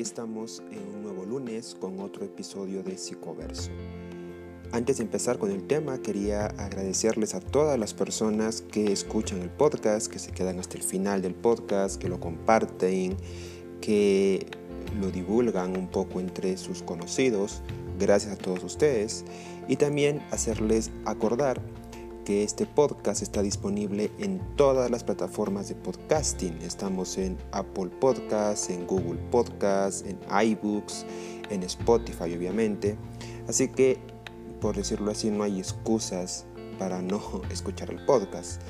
aquí estamos en un nuevo lunes con otro episodio de Psicoverso. Antes de empezar con el tema, quería agradecerles a todas las personas que escuchan el podcast, que se quedan hasta el final del podcast, que lo comparten, que lo divulgan un poco entre sus conocidos. Gracias a todos ustedes. Y también hacerles acordar este podcast está disponible en todas las plataformas de podcasting. Estamos en Apple Podcasts, en Google Podcasts, en iBooks, en Spotify obviamente. Así que, por decirlo así, no hay excusas para no escuchar el podcast.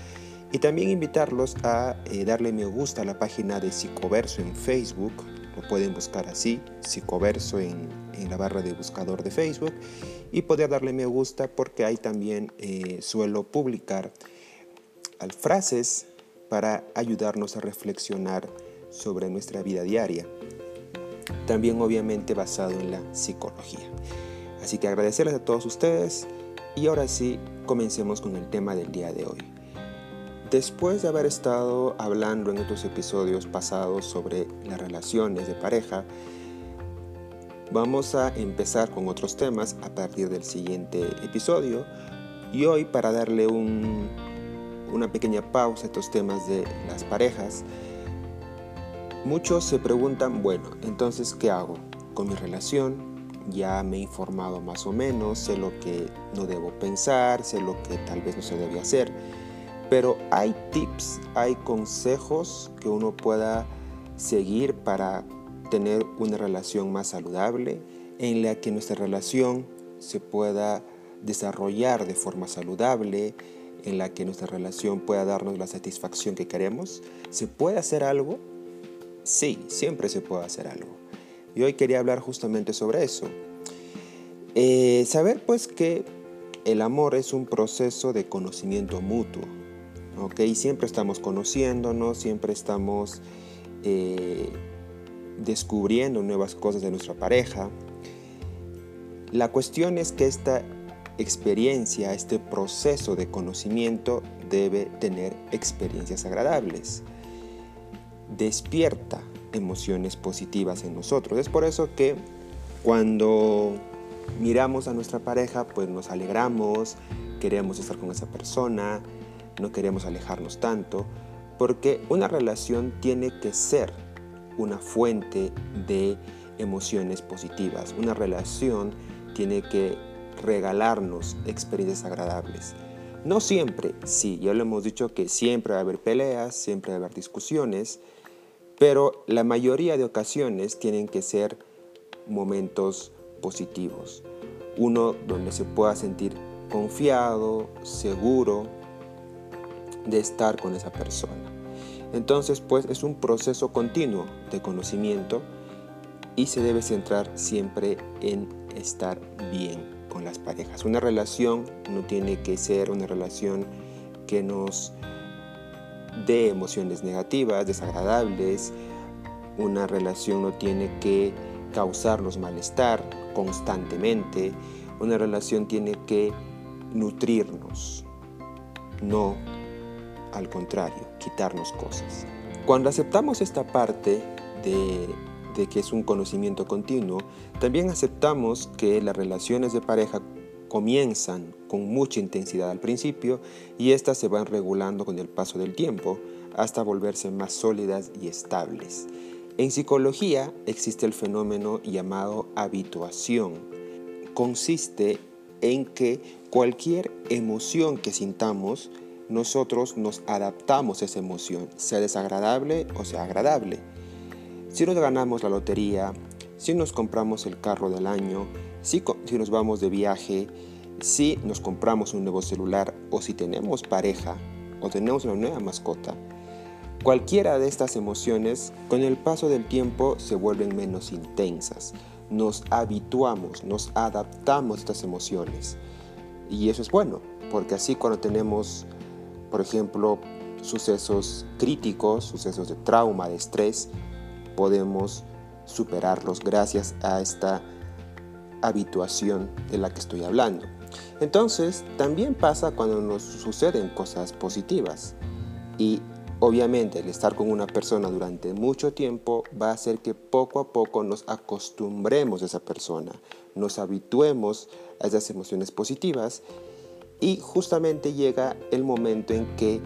Y también invitarlos a eh, darle me gusta a la página de Psicoverso en Facebook. Lo pueden buscar así, Psicoverso en, en la barra de buscador de Facebook y poder darle me gusta porque ahí también eh, suelo publicar frases para ayudarnos a reflexionar sobre nuestra vida diaria. También obviamente basado en la psicología. Así que agradecerles a todos ustedes y ahora sí comencemos con el tema del día de hoy. Después de haber estado hablando en otros episodios pasados sobre las relaciones de pareja, Vamos a empezar con otros temas a partir del siguiente episodio y hoy para darle una pequeña pausa a estos temas de las parejas, muchos se preguntan, bueno, entonces, ¿qué hago con mi relación? Ya me he informado más o menos, sé lo que no debo pensar, sé lo que tal vez no se debe hacer, pero hay tips, hay consejos que uno pueda seguir para tener una relación más saludable, en la que nuestra relación se pueda desarrollar de forma saludable, en la que nuestra relación pueda darnos la satisfacción que queremos. ¿Se puede hacer algo? Sí, siempre se puede hacer algo. Y hoy quería hablar justamente sobre eso. Eh, saber pues que el amor es un proceso de conocimiento mutuo. ¿ok? Siempre estamos conociéndonos, siempre estamos eh, descubriendo nuevas cosas de nuestra pareja. La cuestión es que esta experiencia, este proceso de conocimiento debe tener experiencias agradables. Despierta emociones positivas en nosotros. Es por eso que cuando miramos a nuestra pareja, pues nos alegramos, queremos estar con esa persona, no queremos alejarnos tanto, porque una relación tiene que ser una fuente de emociones positivas. Una relación tiene que regalarnos experiencias agradables. No siempre, sí, ya lo hemos dicho que siempre va a haber peleas, siempre va a haber discusiones, pero la mayoría de ocasiones tienen que ser momentos positivos. Uno donde se pueda sentir confiado, seguro de estar con esa persona. Entonces, pues es un proceso continuo de conocimiento y se debe centrar siempre en estar bien con las parejas. Una relación no tiene que ser una relación que nos dé emociones negativas, desagradables. Una relación no tiene que causarnos malestar constantemente. Una relación tiene que nutrirnos, no al contrario, quitarnos cosas. Cuando aceptamos esta parte de, que es un conocimiento continuo, también aceptamos que las relaciones de pareja comienzan con mucha intensidad al principio y éstas se van regulando con el paso del tiempo hasta volverse más sólidas y estables. En psicología existe el fenómeno llamado habituación. Consiste en que cualquier emoción que sintamos nosotros nos adaptamos a esa emoción, sea desagradable o sea agradable. Si nos ganamos la lotería, si nos compramos el carro del año, si, si nos vamos de viaje, si nos compramos un nuevo celular o si tenemos pareja o tenemos una nueva mascota, cualquiera de estas emociones con el paso del tiempo se vuelven menos intensas. Nos habituamos, nos adaptamos a estas emociones. Y eso es bueno, porque así cuando tenemos por ejemplo, sucesos críticos, sucesos de trauma, de estrés, podemos superarlos gracias a esta habituación de la que estoy hablando. Entonces, también pasa cuando nos suceden cosas positivas y Obviamente el estar con una persona durante mucho tiempo va a hacer que poco a poco nos acostumbremos a esa persona, nos habituemos a esas emociones positivas y justamente llega el momento en que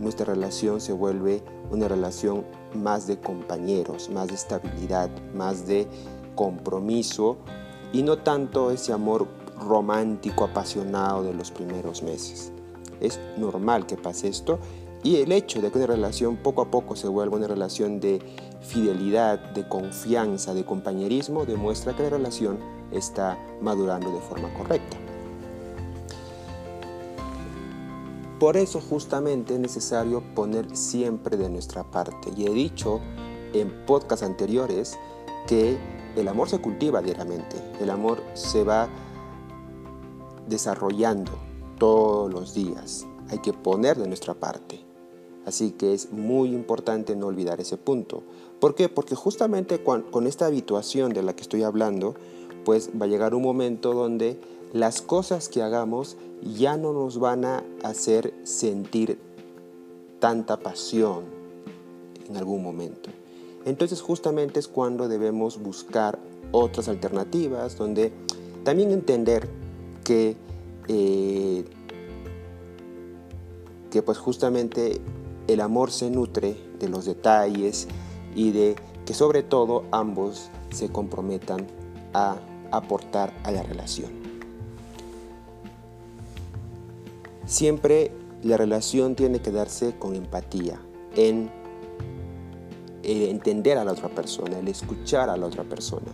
nuestra relación se vuelve una relación más de compañeros, más de estabilidad, más de compromiso y no tanto ese amor romántico, apasionado de los primeros meses. Es normal que pase esto y el hecho de que una relación poco a poco se vuelva una relación de fidelidad, de confianza, de compañerismo, demuestra que la relación está madurando de forma correcta. Por eso justamente es necesario poner siempre de nuestra parte. Y he dicho en podcasts anteriores que el amor se cultiva diariamente, el amor se va desarrollando todos los días. Hay que poner de nuestra parte. Así que es muy importante no olvidar ese punto. ¿Por qué? Porque justamente con, esta habituación de la que estoy hablando, pues va a llegar un momento donde las cosas que hagamos ya no nos van a hacer sentir tanta pasión en algún momento. Entonces justamente es cuando debemos buscar otras alternativas, donde también entender que, eh, que pues justamente el amor se nutre de los detalles y de que sobre todo ambos se comprometan a aportar a la relación. Siempre la relación tiene que darse con empatía, en entender a la otra persona, el escuchar a la otra persona.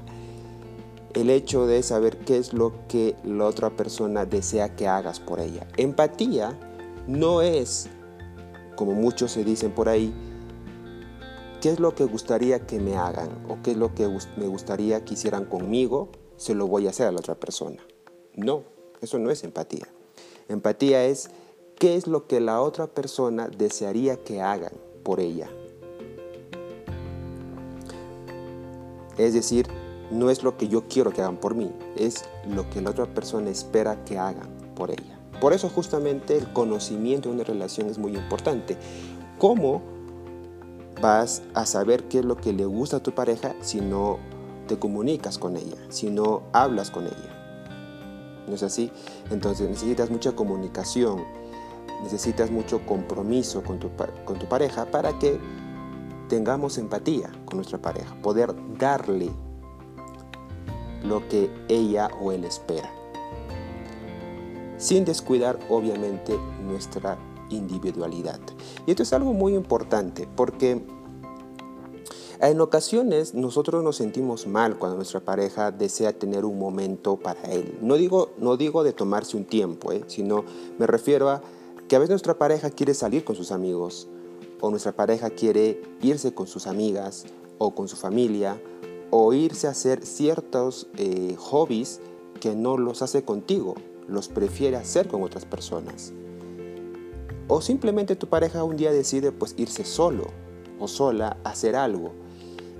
El hecho de saber qué es lo que la otra persona desea que hagas por ella. Empatía no es como muchos se dicen por ahí, ¿qué es lo que gustaría que me hagan? ¿O qué es lo que me gustaría que hicieran conmigo? Se lo voy a hacer a la otra persona. No, eso no es empatía. Empatía es qué es lo que la otra persona desearía que hagan por ella. Es decir, no es lo que yo quiero que hagan por mí, es lo que la otra persona espera que hagan por ella. Por eso justamente el conocimiento de una relación es muy importante. ¿Cómo vas a saber qué es lo que le gusta a tu pareja si no te comunicas con ella, si no hablas con ella? ¿No es así? Entonces necesitas mucha comunicación, necesitas mucho compromiso con tu, con tu pareja para que tengamos empatía con nuestra pareja, poder darle lo que ella o él espera sin descuidar obviamente nuestra individualidad. Y esto es algo muy importante porque en ocasiones nosotros nos sentimos mal cuando nuestra pareja desea tener un momento para él. No digo, no digo de tomarse un tiempo, ¿eh? sino me refiero a que a veces nuestra pareja quiere salir con sus amigos o nuestra pareja quiere irse con sus amigas o con su familia o irse a hacer ciertos eh, hobbies que no los hace contigo los prefiere hacer con otras personas. O simplemente tu pareja un día decide pues irse solo o sola a hacer algo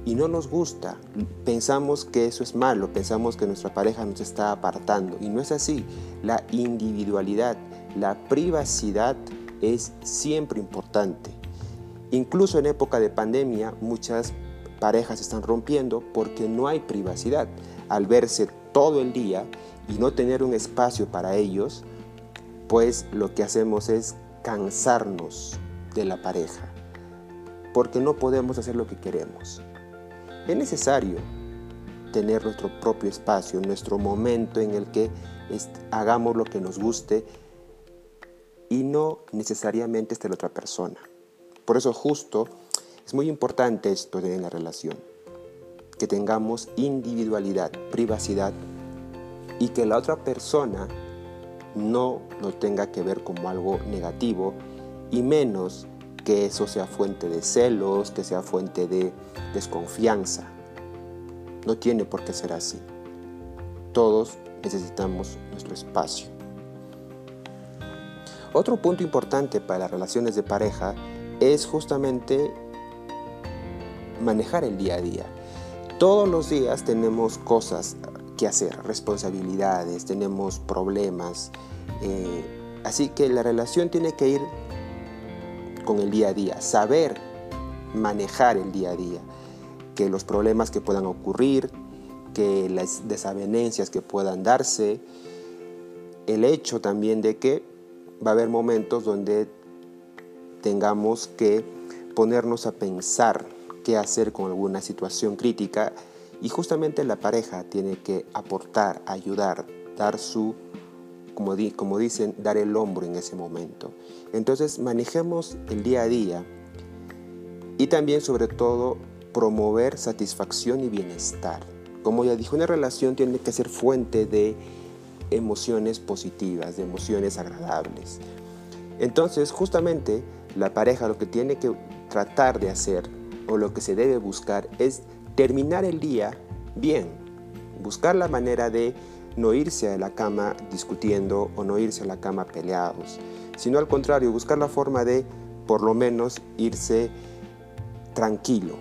y no nos gusta. Pensamos que eso es malo, pensamos que nuestra pareja nos está apartando y no es así. La individualidad, la privacidad es siempre importante. Incluso en época de pandemia muchas parejas están rompiendo porque no hay privacidad. Al verse todo el día y no tener un espacio para ellos, pues lo que hacemos es cansarnos de la pareja, porque no podemos hacer lo que queremos. Es necesario tener nuestro propio espacio, nuestro momento en el que hagamos lo que nos guste y no necesariamente esté la otra persona. Por eso justo es muy importante esto de la relación, que tengamos individualidad, privacidad y que la otra persona no lo tenga que ver como algo negativo y menos que eso sea fuente de celos, que sea fuente de desconfianza. No tiene por qué ser así. Todos necesitamos nuestro espacio. Otro punto importante para las relaciones de pareja es justamente manejar el día a día. Todos los días tenemos cosas que hacer, responsabilidades, tenemos problemas. Eh, así que la relación tiene que ir con el día a día, saber manejar el día a día, que los problemas que puedan ocurrir, que las desavenencias que puedan darse, el hecho también de que va a haber momentos donde tengamos que ponernos a pensar qué hacer con alguna situación crítica y justamente la pareja tiene que aportar, ayudar, dar su, como, dicen, dar el hombro en ese momento. Entonces manejemos el día a día y también sobre todo promover satisfacción y bienestar. Como ya dije, una relación tiene que ser fuente de emociones positivas, de emociones agradables. Entonces, justamente, la pareja lo que tiene que tratar de hacer o lo que se debe buscar es terminar el día bien, buscar la manera de no irse a la cama discutiendo o no irse a la cama peleados, sino al contrario, buscar la forma de por lo menos irse tranquilo,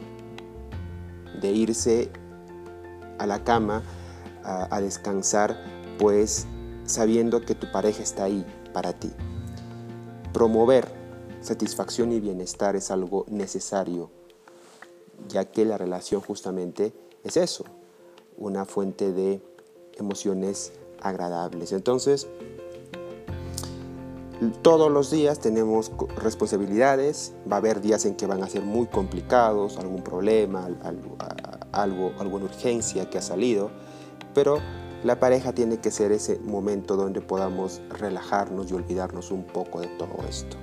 de irse a la cama a, descansar, pues sabiendo que tu pareja está ahí para ti. Promover satisfacción y bienestar es algo necesario, ya que la relación justamente es eso, una fuente de emociones agradables. Entonces, todos los días tenemos responsabilidades, va a haber días en que van a ser muy complicados, algún problema, algo, alguna urgencia que ha salido, pero la pareja tiene que ser ese momento donde podamos relajarnos y olvidarnos un poco de todo esto.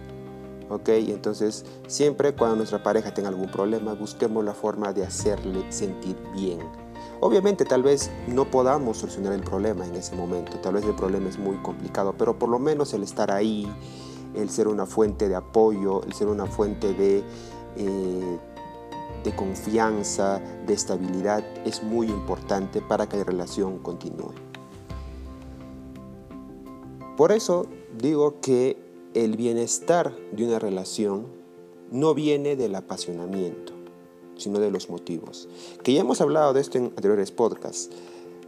¿Ok? Entonces, siempre cuando nuestra pareja tenga algún problema, busquemos la forma de hacerle sentir bien. Obviamente, tal vez no podamos solucionar el problema en ese momento, tal vez el problema es muy complicado, pero por lo menos el estar ahí, el ser una fuente de apoyo, el ser una fuente de eh, de confianza, de estabilidad, es muy importante para que la relación continúe. Por eso digo que el bienestar de una relación no viene del apasionamiento, sino de los motivos. Que ya hemos hablado de esto en anteriores podcasts.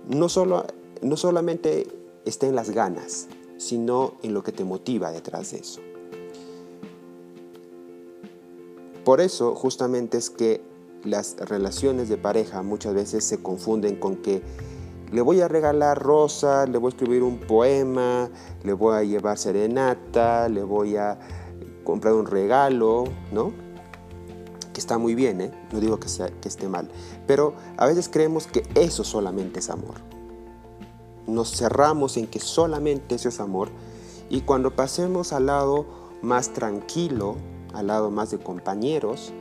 No, solo, no solamente está en las ganas, sino en lo que te motiva detrás de eso. Por eso justamente es que las relaciones de pareja muchas veces se confunden con que le voy a regalar rosa, le voy a escribir un poema, le voy a llevar serenata, le voy a comprar un regalo, ¿no? Que está muy bien, ¿eh? No digo que, que esté mal. Pero a veces creemos que eso solamente es amor. Nos cerramos en que solamente eso es amor. Y cuando pasemos al lado más tranquilo, al lado más de compañeros,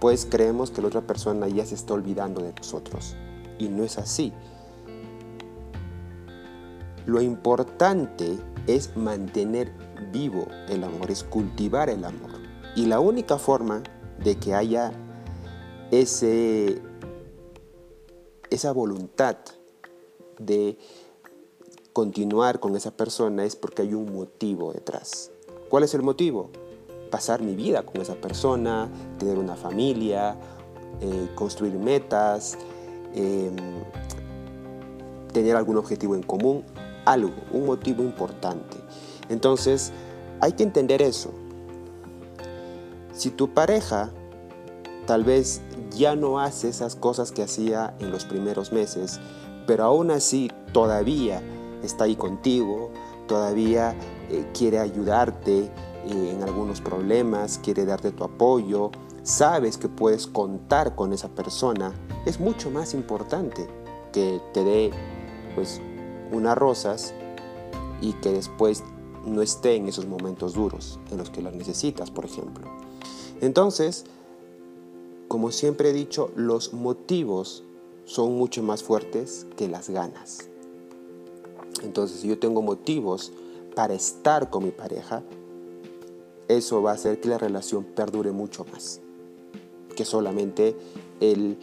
pues creemos que la otra persona ya se está olvidando de nosotros. Y no es así. Lo importante es mantener vivo el amor, es cultivar el amor. Y la única forma de que haya ese, esa voluntad de continuar con esa persona es porque hay un motivo detrás. ¿Cuál es el motivo? pasar mi vida con esa persona, tener una familia, eh, construir metas, em, tener algún objetivo en común, algo, un motivo importante. Entonces, hay que entender eso. Si tu pareja tal vez ya no hace esas cosas que hacía en los primeros meses, pero aún así todavía está ahí contigo, todavía eh, quiere ayudarte, eh, en algunos problemas, quiere darte tu apoyo, sabes que puedes contar con esa persona, es mucho más importante que te dé pues unas rosas y que después no esté en esos momentos duros en los que las necesitas, por ejemplo. Entonces, como siempre he dicho, los motivos son mucho más fuertes que las ganas. Entonces, si yo tengo motivos para estar con mi pareja, eso va a hacer que la relación perdure mucho más que solamente el,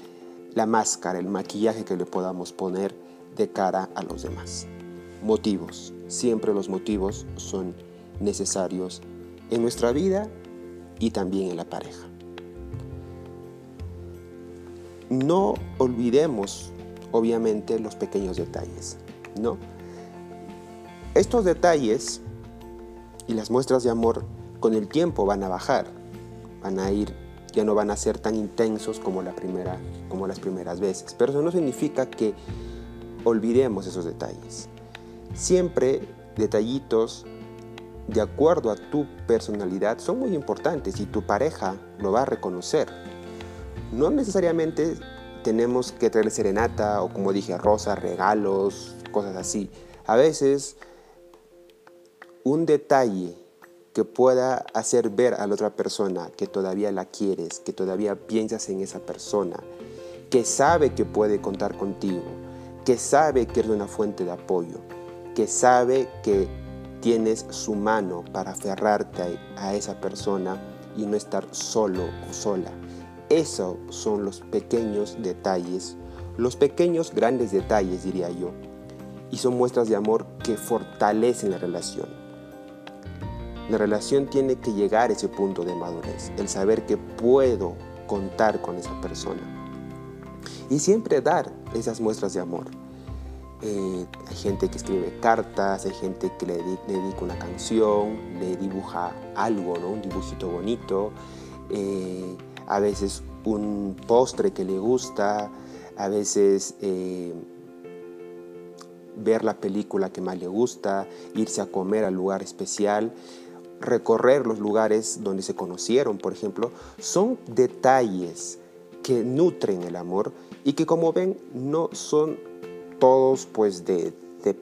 la máscara, el maquillaje que le podamos poner de cara a los demás. Motivos. Siempre los motivos son necesarios en nuestra vida y también en la pareja. No olvidemos, obviamente, los pequeños detalles, ¿no? Estos detalles y las muestras de amor con el tiempo van a bajar. van a ir, ya no van a ser tan intensos como, la primera, como las primeras veces. Pero eso no significa que olvidemos esos detalles. Siempre detallitos de acuerdo a tu personalidad son muy importantes y tu pareja lo va a reconocer. No necesariamente tenemos que traer serenata o como dije, rosas, regalos, cosas así. A veces un detalle que pueda hacer ver a la otra persona que todavía la quieres, que todavía piensas en esa persona, que sabe que puede contar contigo, que sabe que eres una fuente de apoyo, que sabe que tienes su mano para aferrarte a esa persona y no estar solo o sola. Esos son los pequeños detalles, los pequeños grandes detalles diría yo, y son muestras de amor que fortalecen la relación. La relación tiene que llegar a ese punto de madurez, el saber que puedo contar con esa persona. Y siempre dar esas muestras de amor. Eh, hay gente que escribe cartas, hay gente que le, dedica una canción, le dibuja algo, ¿no? un dibujito bonito, eh, a veces un postre que le gusta, a veces eh, ver la película que más le gusta, irse a comer al lugar especial, recorrer los lugares donde se conocieron, por ejemplo, son detalles que nutren el amor y que como ven no son todos pues de, de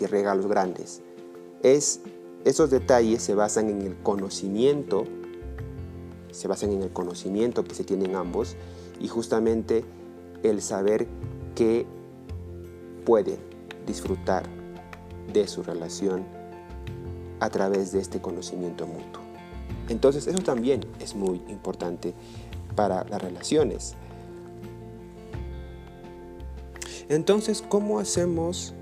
y regalos grandes. Es, esos detalles se basan en el conocimiento, se basan en el conocimiento que se tienen ambos y justamente el saber que pueden disfrutar de su relación a través de este conocimiento mutuo. Entonces eso también es muy importante para las relaciones. Entonces, ¿cómo hacemos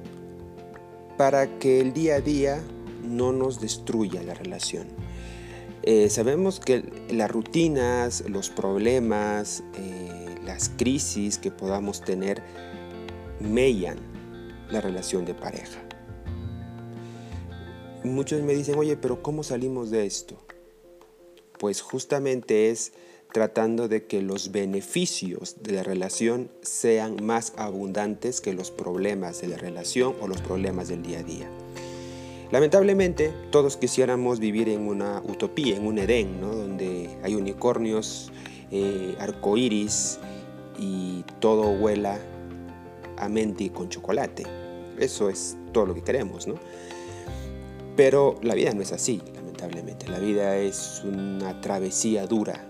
para que el día a día no nos destruya la relación? Eh, sabemos que las rutinas, los problemas, eh, las crisis que podamos tener mellan la relación de pareja. Muchos me dicen, oye, pero ¿cómo salimos de esto? Pues justamente es tratando de que los beneficios de la relación sean más abundantes que los problemas de la relación o los problemas del día a día. Lamentablemente, todos quisiéramos vivir en una utopía, en un Edén, donde hay unicornios, eh, arcoíris y todo huela a menti con chocolate. Eso es todo lo que queremos, ¿no? Pero la vida no es así, lamentablemente. La vida es una travesía dura,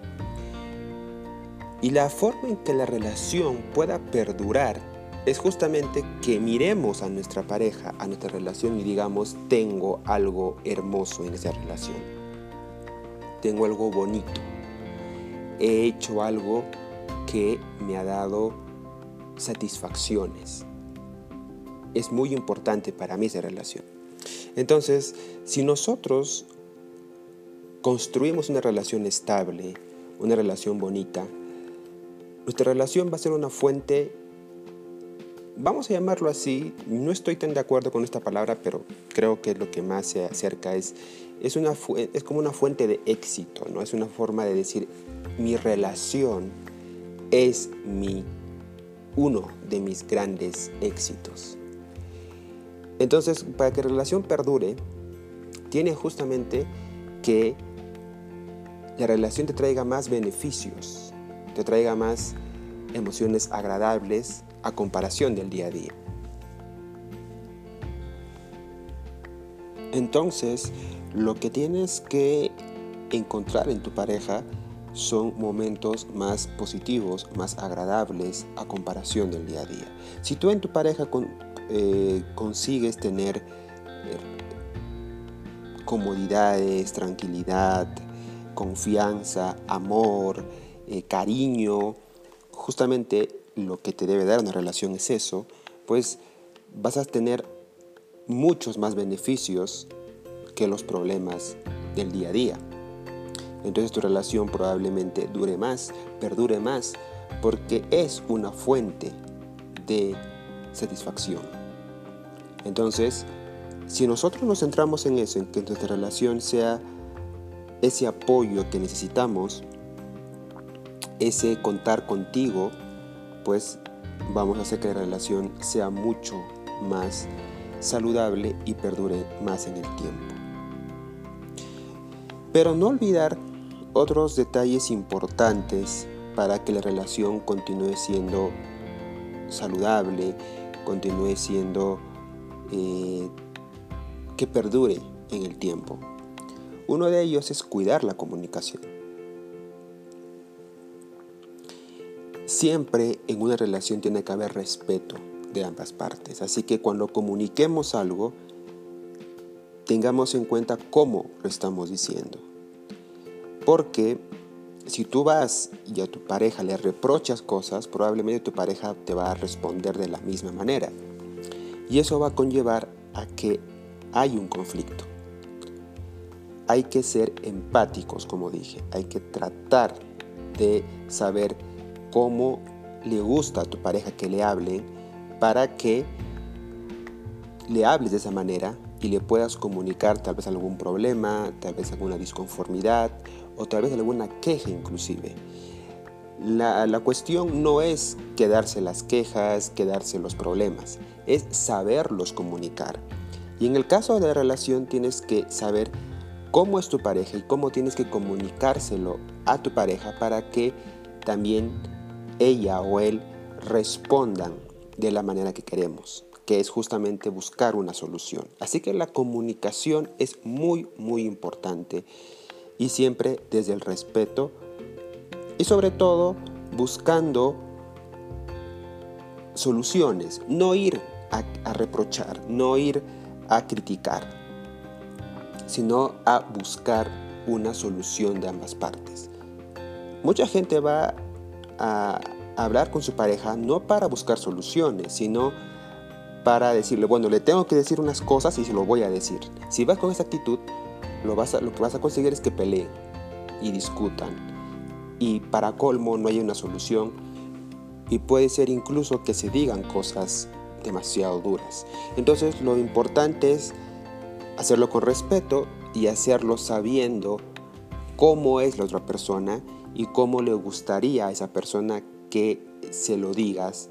y la forma en que la relación pueda perdurar es justamente que miremos a nuestra pareja, a nuestra relación y digamos, tengo algo hermoso en esa relación. Tengo algo bonito. He hecho algo que me ha dado satisfacciones. Es muy importante para mí esa relación. Entonces, si nosotros construimos una relación estable, una relación bonita, nuestra relación va a ser una fuente, vamos a llamarlo así, no estoy tan de acuerdo con esta palabra, pero creo que lo que más se acerca es, es, es como una fuente de éxito, ¿no? Es una forma de decir, mi relación es mi, uno de mis grandes éxitos. Entonces, para que la relación perdure, tiene justamente que la relación te traiga más beneficios, traiga más emociones agradables a comparación del día a día. Entonces, lo que tienes que encontrar en tu pareja son momentos más positivos, más agradables a comparación del día a día. Si tú en tu pareja eh, consigues tener eh, comodidades, tranquilidad, confianza, amor, eh, cariño, justamente lo que te debe dar una relación es eso, pues vas a tener muchos más beneficios que los problemas del día a día. Entonces tu relación probablemente dure más, perdure más, porque es una fuente de satisfacción. Entonces, si nosotros nos centramos en eso, en que nuestra relación sea ese apoyo que necesitamos, ese contar contigo, pues vamos a hacer que la relación sea mucho más saludable y perdure más en el tiempo. Pero no olvidar otros detalles importantes para que la relación continúe siendo saludable, continúe siendo eh, que perdure en el tiempo. Uno de ellos es cuidar la comunicación. Siempre en una relación tiene que haber respeto de ambas partes, así que cuando comuniquemos algo, tengamos en cuenta cómo lo estamos diciendo. Porque si tú vas y a tu pareja le reprochas cosas, probablemente tu pareja te va a responder de la misma manera. Y eso va a conllevar a que hay un conflicto. Hay que ser empáticos, como dije. Hay que tratar de saber cómo le gusta a tu pareja que le hablen para que le hables de esa manera y le puedas comunicar tal vez algún problema, tal vez alguna disconformidad o tal vez alguna queja inclusive. La, la, cuestión no es quedarse las quejas, quedarse los problemas, es saberlos comunicar. Y en el caso de la relación tienes que saber cómo es tu pareja y cómo tienes que comunicárselo a tu pareja para que también ella o él respondan de la manera que queremos que es justamente buscar una solución. Así que la comunicación es muy, muy importante y siempre desde el respeto y sobre todo buscando soluciones, no ir a, reprochar, no ir a criticar, sino a buscar una solución de ambas partes. Mucha gente va a hablar con su pareja no para buscar soluciones, sino para decirle, bueno, le tengo que decir unas cosas y se lo voy a decir. Si vas con esa actitud, lo, vas lo que vas a conseguir es que peleen y discutan. Y para colmo no hay una solución y puede ser incluso que se digan cosas demasiado duras. Entonces lo importante es hacerlo con respeto y hacerlo sabiendo cómo es la otra persona y cómo le gustaría a esa persona que se lo digas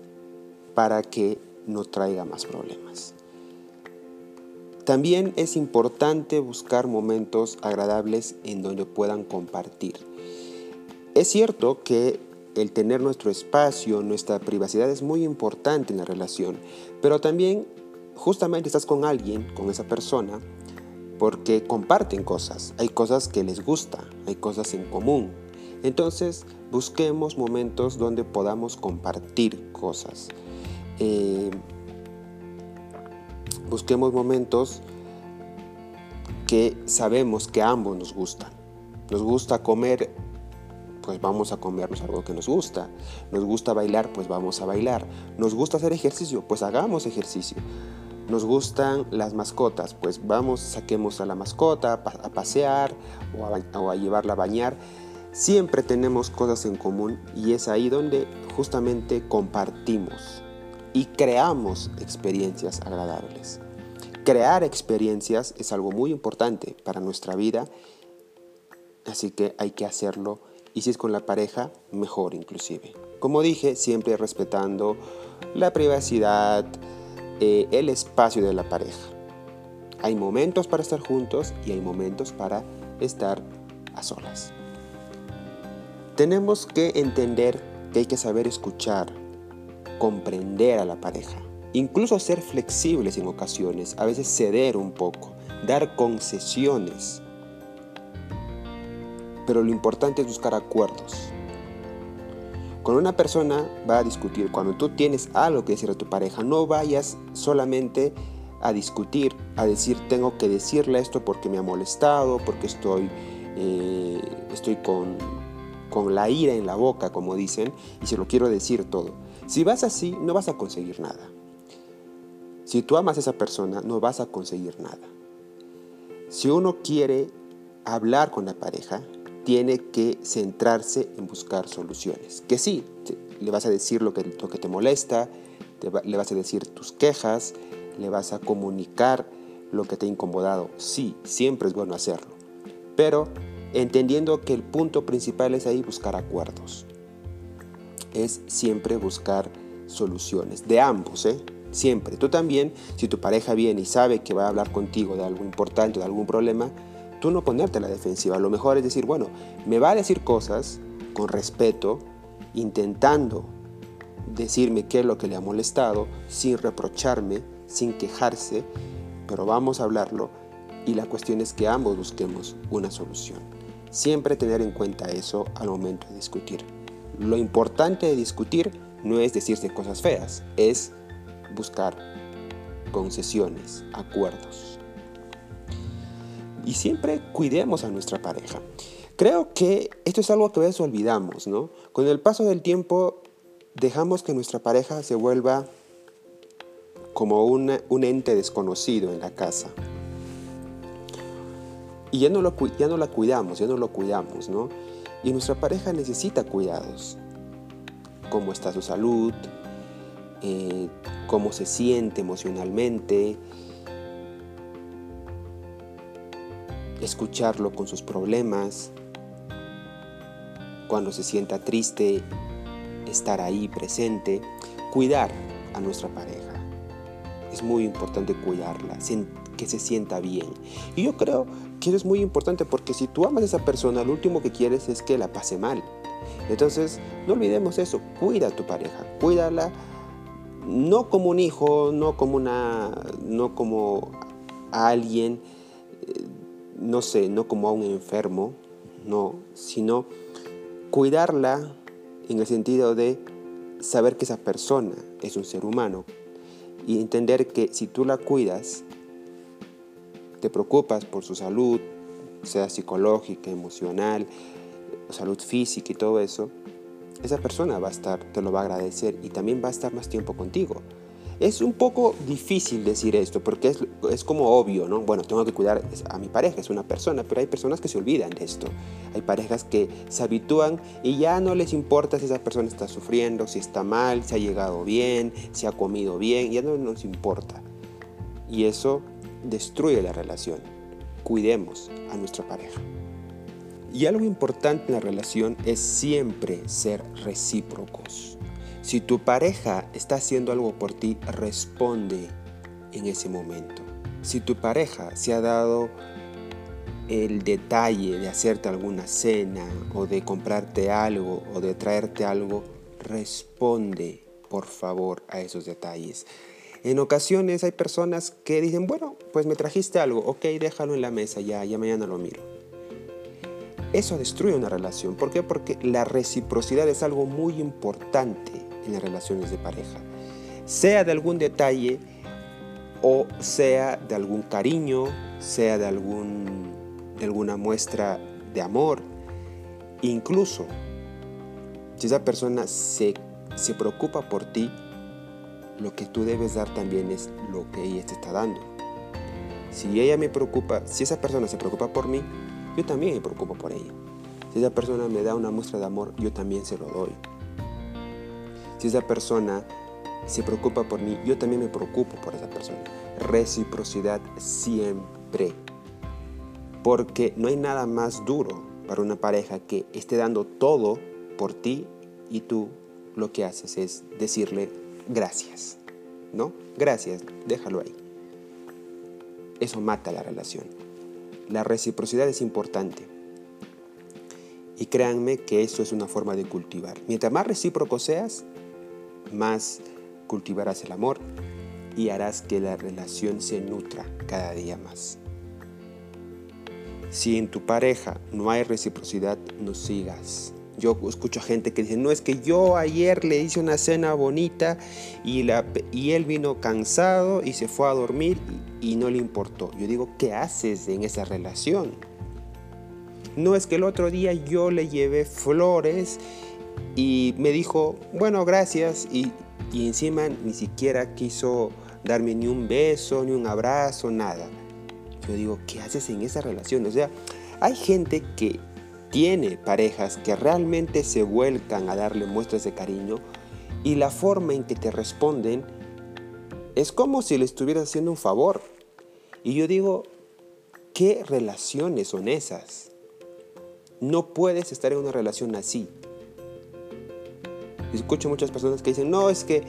para que no traiga más problemas. También es importante buscar momentos agradables en donde puedan compartir. Es cierto que el tener nuestro espacio, nuestra privacidad es muy importante en la relación, pero también justamente estás con alguien, con esa persona, porque comparten cosas, hay cosas que les gusta, hay cosas en común. Entonces busquemos momentos donde podamos compartir cosas. Eh, busquemos momentos que sabemos que ambos nos gustan. Nos gusta comer, pues vamos a comernos algo que nos gusta. Nos gusta bailar, pues vamos a bailar. Nos gusta hacer ejercicio, pues hagamos ejercicio. Nos gustan las mascotas, pues vamos, saquemos a la mascota a pasear o a llevarla a bañar. Siempre tenemos cosas en común y es ahí donde justamente compartimos y creamos experiencias agradables. Crear experiencias es algo muy importante para nuestra vida, así que hay que hacerlo y si es con la pareja, mejor inclusive. Como dije, siempre respetando la privacidad, eh, el espacio de la pareja. Hay momentos para estar juntos y hay momentos para estar a solas. Tenemos que entender que hay que saber escuchar, comprender a la pareja, incluso ser flexibles en ocasiones, a veces ceder un poco, dar concesiones. Pero lo importante es buscar acuerdos. Cuando una persona va a discutir, cuando tú tienes algo que decir a tu pareja, no vayas solamente a discutir, a decir tengo que decirle esto porque me ha molestado, porque estoy, eh, estoy con, con la ira en la boca, como dicen, y se lo quiero decir todo. Si vas así, no vas a conseguir nada. Si tú amas a esa persona, no vas a conseguir nada. Si uno quiere hablar con la pareja, tiene que centrarse en buscar soluciones. Que sí, le vas a decir lo que, lo que te molesta, le vas a decir tus quejas, le vas a comunicar lo que te ha incomodado. Sí, siempre es bueno hacerlo. Pero entendiendo que el punto principal es ahí buscar acuerdos. Es siempre buscar soluciones, de ambos, ¿eh? Siempre. Tú también, si tu pareja viene y sabe que va a hablar contigo de algo importante, de algún problema, tú no ponerte a la defensiva. Lo mejor es decir, bueno, me va a decir cosas con respeto, intentando decirme qué es lo que le ha molestado, sin reprocharme, sin quejarse, pero vamos a hablarlo y la cuestión es que ambos busquemos una solución. Siempre tener en cuenta eso al momento de discutir. Lo importante de discutir no es decirse cosas feas, es buscar concesiones, acuerdos. Y siempre cuidemos a nuestra pareja. Creo que esto es algo que a veces olvidamos, ¿no? Con el paso del tiempo dejamos que nuestra pareja se vuelva como un ente desconocido en la casa. Y ya no, lo, ya no la cuidamos, ya no lo cuidamos, ¿no? Y nuestra pareja necesita cuidados. Cómo está su salud, eh, cómo se siente emocionalmente, escucharlo con sus problemas, cuando se sienta triste, estar ahí presente, cuidar a nuestra pareja. Es muy importante cuidarla, que se sienta bien. Y yo creo que eso es muy importante porque si tú amas a esa persona, lo último que quieres es que la pase mal. Entonces, no olvidemos eso, cuida a tu pareja, cuídala no como un hijo, no como una no como alguien eh, no sé, no como a un enfermo, no, sino cuidarla en el sentido de saber que esa persona es un ser humano y entender que si tú la cuidas, te preocupas por su salud, sea psicológica, emocional, salud física y todo eso, esa persona va a estar, te lo va a agradecer y también va a estar más tiempo contigo. Es un poco difícil decir esto porque es, es, como obvio, ¿no? Bueno, tengo que cuidar a mi pareja, es una persona, pero hay personas que se olvidan de esto. Hay parejas que se habitúan y ya no les importa si esa persona está sufriendo, si está mal, si ha llegado bien, si ha comido bien, ya no nos importa. Y eso destruye la relación. Cuidemos a nuestra pareja. Y algo importante en la relación es siempre ser recíprocos. Si tu pareja está haciendo algo por ti, responde en ese momento. Si tu pareja se ha dado el detalle de hacerte alguna cena o de comprarte algo o de traerte algo, responde por favor a esos detalles. En ocasiones hay personas que dicen, bueno, pues me trajiste algo, ok, déjalo en la mesa, ya, ya mañana lo miro. Eso destruye una relación. ¿Por qué? Porque la reciprocidad es algo muy importante en las relaciones de pareja. Sea de algún detalle o sea de algún cariño, sea de, algún, de alguna muestra de amor. Incluso si esa persona se, se preocupa por ti, lo que tú debes dar también es lo que ella te está dando. Si ella me preocupa, si esa persona se preocupa por mí, yo también me preocupo por ella. Si esa persona me da una muestra de amor, yo también se lo doy. Si esa persona se preocupa por mí, yo también me preocupo por esa persona. Reciprocidad siempre. Porque no hay nada más duro para una pareja que esté dando todo por ti y tú lo que haces es decirle gracias. ¿No? Gracias, déjalo ahí. Eso mata la relación. La reciprocidad es importante. Y créanme que eso es una forma de cultivar. Mientras más recíproco seas, más cultivarás el amor y harás que la relación se nutra cada día más. Si en tu pareja no hay reciprocidad, no sigas. Yo escucho gente que dice, no es que yo ayer le hice una cena bonita y, la, y él vino cansado y se fue a dormir y, y no le importó. Yo digo, ¿qué haces en esa relación? No es que el otro día yo le llevé flores y me dijo, bueno, gracias, y, encima ni siquiera quiso darme ni un beso, ni un abrazo, nada. Yo digo, ¿qué haces en esa relación? O sea, hay gente que tiene parejas que realmente se vuelcan a darle muestras de cariño y la forma en que te responden es como si le estuvieras haciendo un favor. Y yo digo, ¿qué relaciones son esas? No puedes estar en una relación así. Escucho muchas personas que dicen, no, es que,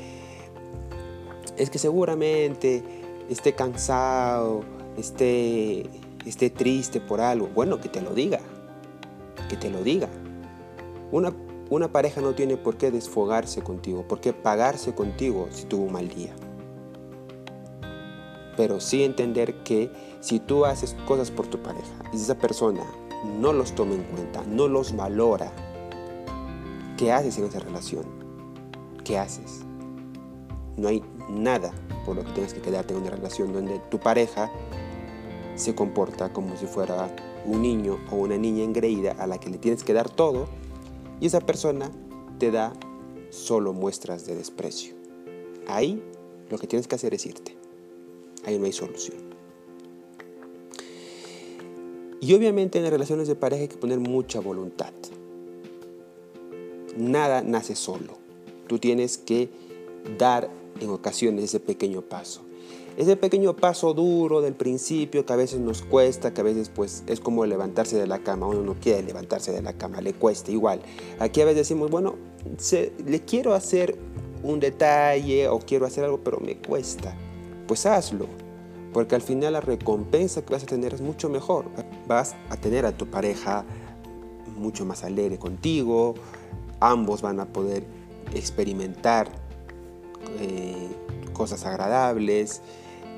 es que seguramente esté cansado, esté, esté triste por algo. Bueno, que te lo diga, que te lo diga. Una, una pareja no tiene por qué desfogarse contigo, por qué pagarse contigo si tuvo un mal día. Pero sí entender que si tú haces cosas por tu pareja y esa persona no los toma en cuenta, no los valora, ¿qué haces en esa relación? ¿Qué haces? No hay nada por lo que tienes que quedarte en una relación donde tu pareja se comporta como si fuera un niño o una niña engreída a la que le tienes que dar todo y esa persona te da solo muestras de desprecio. Ahí lo que tienes que hacer es irte. Ahí no hay solución. Y obviamente en las relaciones de pareja hay que poner mucha voluntad. Nada nace solo. Tú tienes que dar en ocasiones ese pequeño paso. Ese pequeño paso duro del principio que a veces nos cuesta, que a veces pues es como levantarse de la cama, uno no quiere levantarse de la cama, le cuesta igual. Aquí a veces decimos, bueno, le quiero hacer un detalle o quiero hacer algo, pero me cuesta. Pues hazlo, porque al final la recompensa que vas a tener es mucho mejor. Vas a tener a tu pareja mucho más alegre contigo, ambos van a poder experimentar eh, cosas agradables,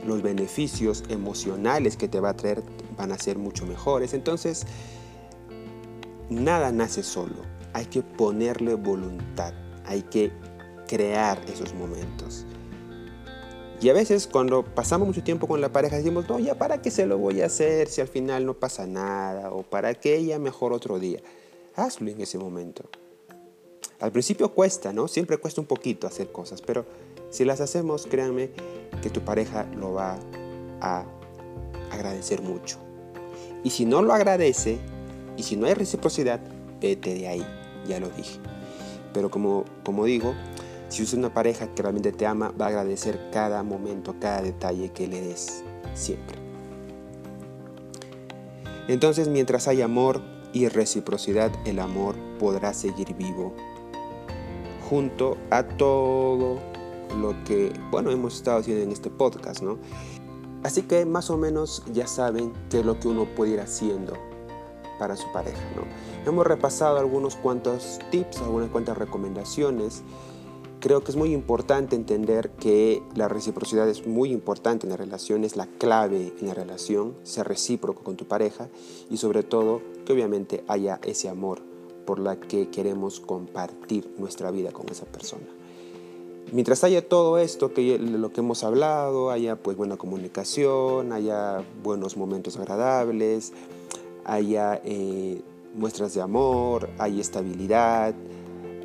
los beneficios emocionales que te va a traer van a ser mucho mejores. Entonces, nada nace solo, hay que ponerle voluntad, hay que crear esos momentos. Y a veces cuando pasamos mucho tiempo con la pareja decimos, no, ya para qué se lo voy a hacer si al final no pasa nada, o para qué ella mejor otro día. Hazlo en ese momento. Al principio cuesta, ¿no? Siempre cuesta un poquito hacer cosas, pero si las hacemos, créanme que tu pareja lo va a agradecer mucho. Y si no lo agradece, y si no hay reciprocidad, vete de ahí, ya lo dije. Pero como, como digo, si es una pareja que realmente te ama, va a agradecer cada momento, cada detalle que le des, siempre. Entonces, mientras hay amor y reciprocidad, el amor podrá seguir vivo junto a todo lo que, bueno, hemos estado haciendo en este podcast, ¿no? Así que más o menos ya saben qué es lo que uno puede ir haciendo para su pareja, ¿no? Hemos repasado algunos cuantos tips, algunas cuantas recomendaciones. Creo que es muy importante entender que la reciprocidad es muy importante en la relación, es la clave en la relación, ser recíproco con tu pareja y sobre todo que obviamente haya ese amor por la que queremos compartir nuestra vida con esa persona. Mientras haya todo esto, que lo que hemos hablado, haya pues buena comunicación, haya buenos momentos agradables, haya eh, muestras de amor, haya estabilidad,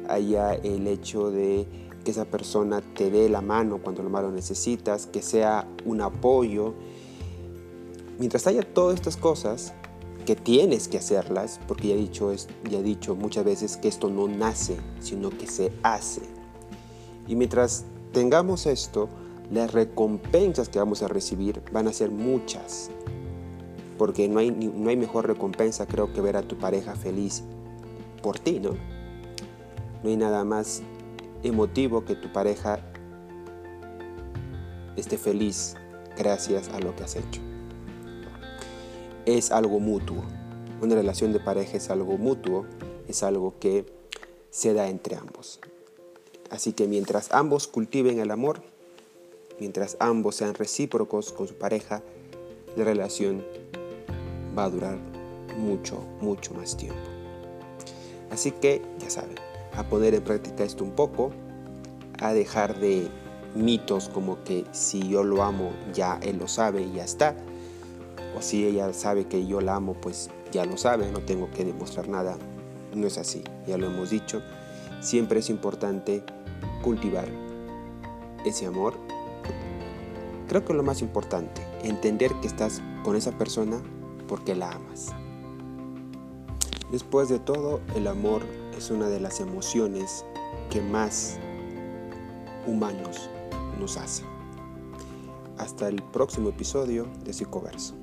haya el hecho de que esa persona te dé la mano cuando lo más lo necesitas, que sea un apoyo. Mientras haya todas estas cosas, que tienes que hacerlas, porque ya he dicho, ya he dicho muchas veces que esto no nace, sino que se hace. Y mientras tengamos esto, las recompensas que vamos a recibir van a ser muchas. Porque no hay, no hay mejor recompensa, creo, que ver a tu pareja feliz por ti, ¿no? No hay nada más emotivo que tu pareja esté feliz gracias a lo que has hecho. Es algo mutuo. Una relación de pareja es algo mutuo, es algo que se da entre ambos. Así que mientras ambos cultiven el amor, mientras ambos sean recíprocos con su pareja, la relación va a durar mucho, mucho más tiempo. Así que, ya saben, a poner en práctica esto un poco, a dejar de mitos como que si yo lo amo, ya él lo sabe y ya está. O si ella sabe que yo la amo, pues ya lo sabe, no tengo que demostrar nada. No es así, ya lo hemos dicho. Siempre es importante cultivar ese amor. Creo que lo más importante, entender que estás con esa persona porque la amas. Después de todo, el amor es una de las emociones que más humanos nos hace. Hasta el próximo episodio de Psicoverso.